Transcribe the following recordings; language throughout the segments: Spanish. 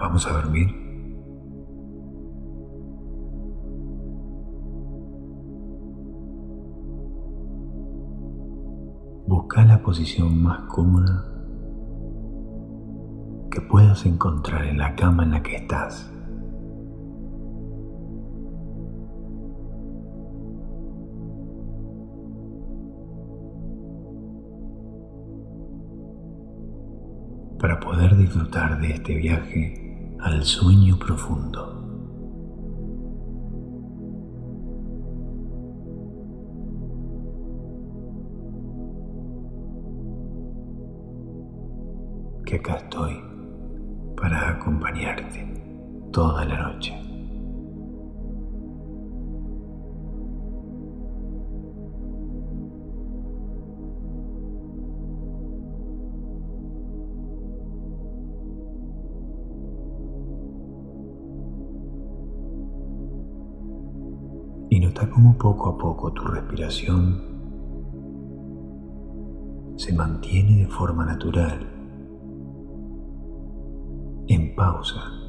Vamos a dormir. Busca la posición más cómoda que puedas encontrar en la cama en la que estás. para poder disfrutar de este viaje al sueño profundo. Que acá estoy para acompañarte toda la noche. Cómo poco a poco tu respiración se mantiene de forma natural, en pausa.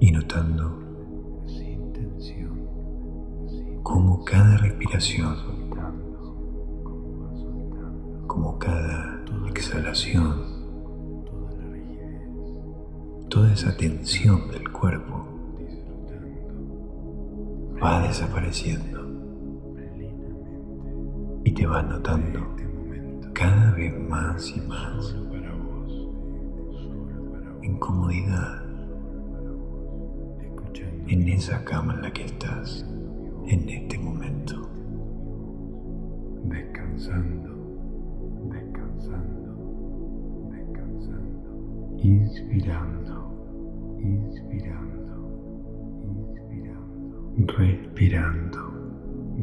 Y notando cómo cada respiración, como cada exhalación, toda esa tensión del cuerpo va desapareciendo y te vas notando cada vez más y más en comodidad en esa cama en la que estás en este momento. descansando, descansando, descansando, inspirando, inspirando, inspirando, respirando,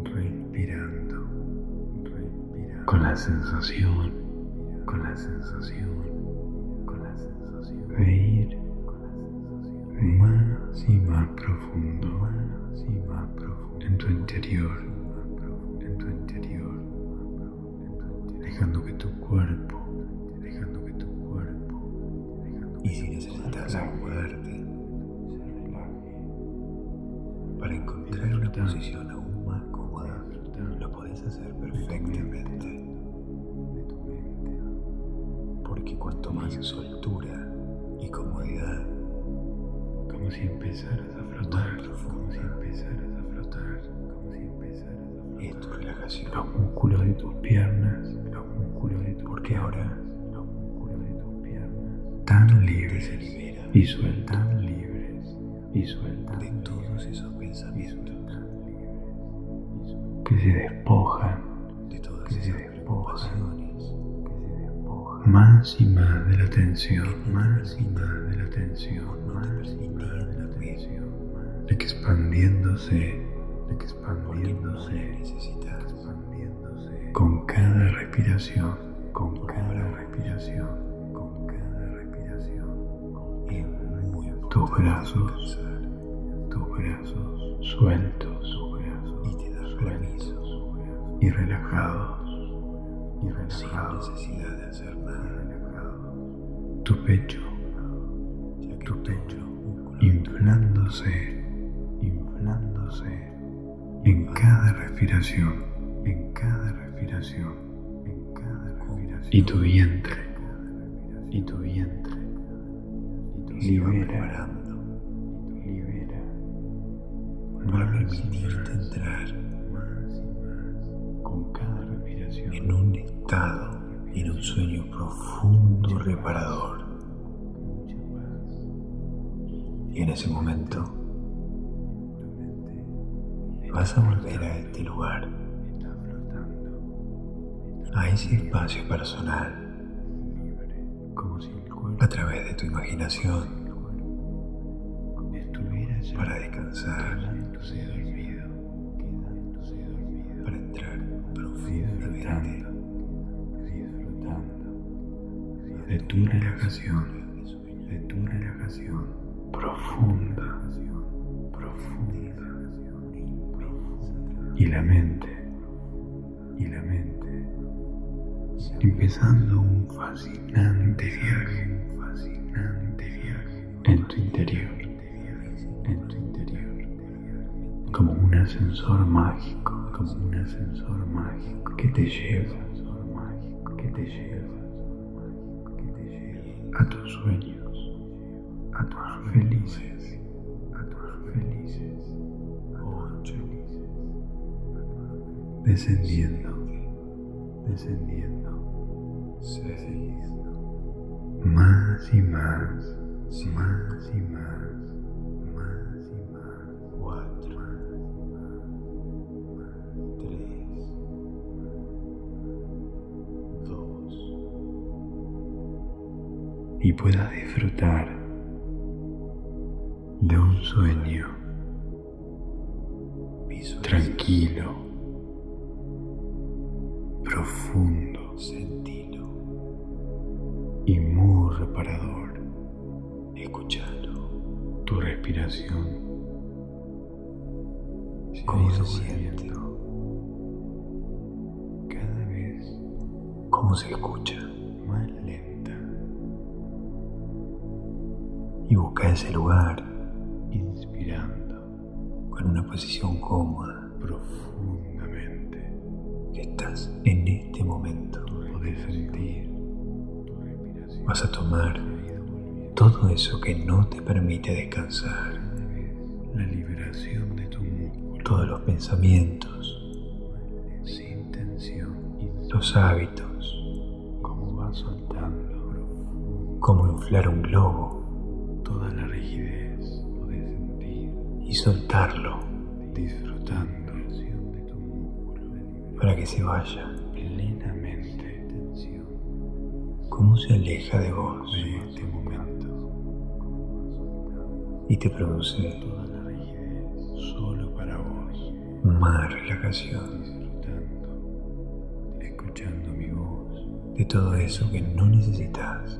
respirando, respirando, con la sensación, con la sensación, con la sensación. De ir y más profundo, y más profundo. En tu interior, en tu interior, dejando que tu cuerpo, dejando que tu cuerpo, dejando que Y si necesitas acomodarte para encontrar una posición aún más cómoda, lo podés hacer perfectamente. Porque cuanto más soltura si empezaras a flotar, como si empezaras a flotar, como si empezaras a flotar. relajación. Los músculos de tus piernas, los músculos de tus Porque ahora los músculos de tus piernas. Tan libres se libera y sueltos, tan libres y de todos esos pensamientos, que se despojan, de todas esas despojan, preocupaciones, que se despojan más y más de la tensión, más y más de la tensión, más y más de la tensión, expandiéndose, porque no expandiéndose, la necesitas. expandiéndose con cada respiración, con cada respiración, con cada respiración. Es muy Tus brazos, tus brazos sueltos, y te das y relajados, y sin necesidad de hacer nada, tu pecho, tu pecho inflándose, inflándose en cada respiración, en cada respiración, en cada respiración. Y tu vientre, y tu vientre, libera, libera, y permitirte entrar en un estado en un sueño profundo reparador. Y en ese momento vas a volver a este lugar, a ese espacio personal, a través de tu imaginación. Para descansar, disfrutando, disfrutando. De tu relajación, de tu relajación. Profunda, profunda, y la mente, y la mente, empezando un fascinante viaje, un fascinante viaje. En tu interior, ascensor mágico, como un ascensor mágico que te lleva, que te lleva, que te lleva. A tus sueños, a tus felices, a tus felices, descendiendo, descendiendo, descendiendo, más y más, más y más y puedas disfrutar de un sueño tranquilo, profundo sentilo, y muy reparador. escuchalo, Tu respiración ese lugar inspirando con una posición cómoda. Profundamente. estás en este momento. Podés sentir. Vas a tomar todo eso que no te permite descansar, la liberación de tu músculo. Todos los pensamientos, sin tensión, los hábitos, como va soltando. Cómo inflar un globo rigidez, podés sentir y soltarlo. disfrutando para que se vaya. plenamente Cómo se aleja de vos de este momento. Y te produce toda la rigidez solo para vos. más relajación. Disfrutando escuchando mi voz. De todo eso que no necesitas,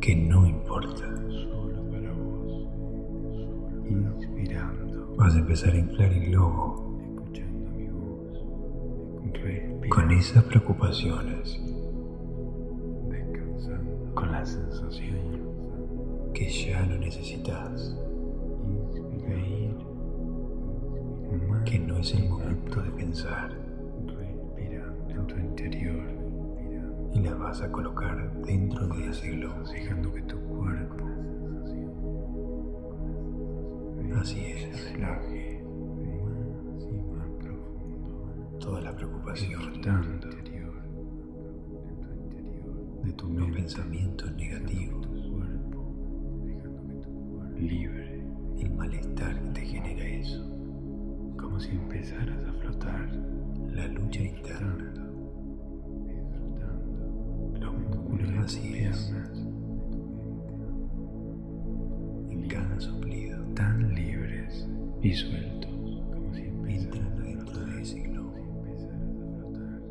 que no importa. solo para vos inspirando Vas a empezar a inflar el globo escuchando mi voz respirando con esas preocupaciones descansando con la sensación que ya no necesitas, inspirar más que no es el momento de pensar vas a colocar dentro de ese globo. dejando que tu cuerpo Así es. relaje Toda la preocupación, disfrutando de tu los mente pensamientos negativos, libre el malestar que te genera eso, como si empezaras a flotar la lucha interna, Así es. piernas en cada soplido, tan libres y sueltos como si entran dentro de ese globo. empezaras a flotar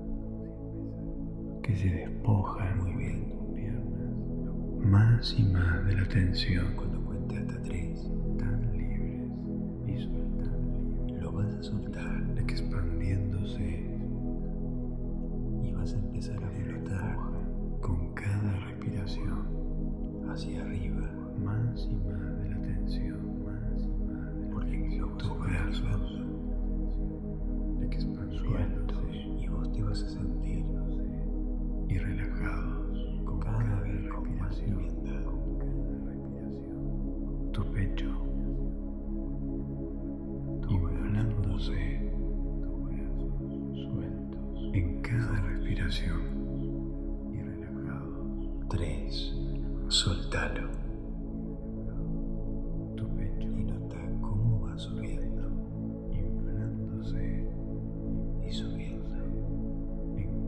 que se despojan Muy bien. tus piernas. Más y más de la tensión Cuando cuente hasta tres, tan libres y sueltas. Lo vas a soltar. Expandiéndose. Y vas a empezar a flotar con cada respiración. Hacia arriba, más y más de la tensión más y más de la porque tus va brazos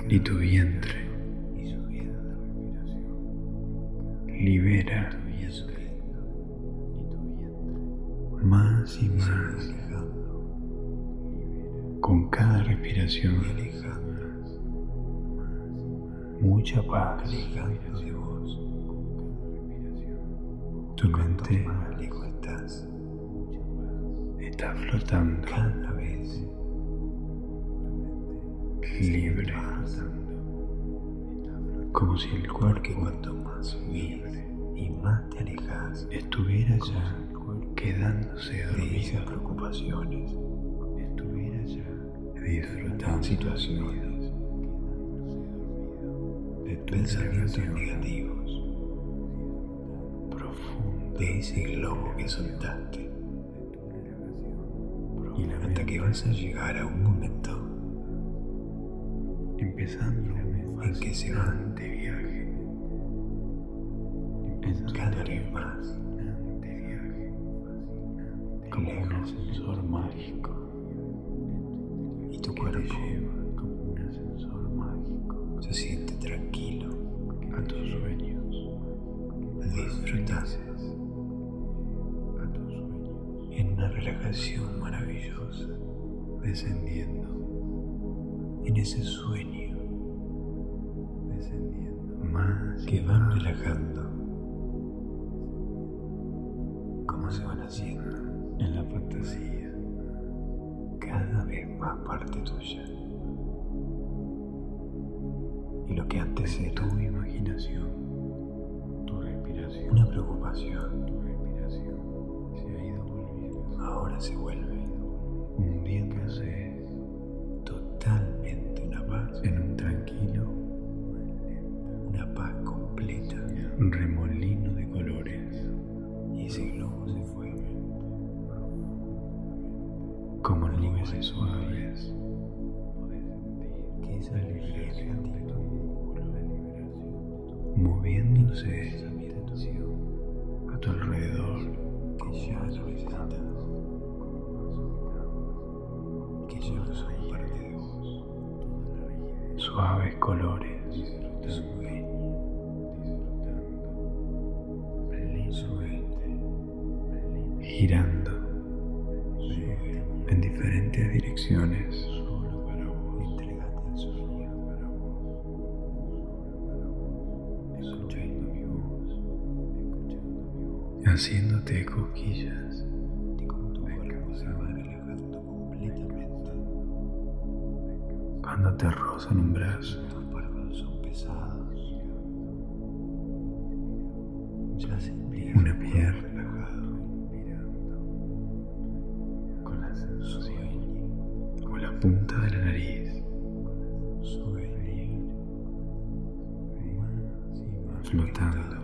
y tu vientre. Libera más y más con cada respiración. Mucha paz. Tu mente está flotando cada vez libre como si el cuerpo cuanto más subís y más te alejas estuviera ya quedándose dormido. preocupaciones, disfrutando situaciones, de pensamientos negativos, profunda de ese globo que soltaste, y la hasta mente que vas a llegar a un momento empezando en que se van fascinante viaje. Cada vez más como un ascensor mágico. Y tu cuerpo lleva como un ascensor mágico. se siente tranquilo, a tus sueños. disfrutando a tus sueños. en una relajación maravillosa, descendiendo en ese sueño. Descendiendo. Más que van relajando, como se van haciendo en la fantasía. Cada vez más parte tuya. Son parte de vos, suaves colores relajando completamente, cuando te rozan un brazo tus párpados son pesados, ya sentís Una tu cuerpo pierna. con la punta de la nariz Flotando.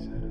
Jesus.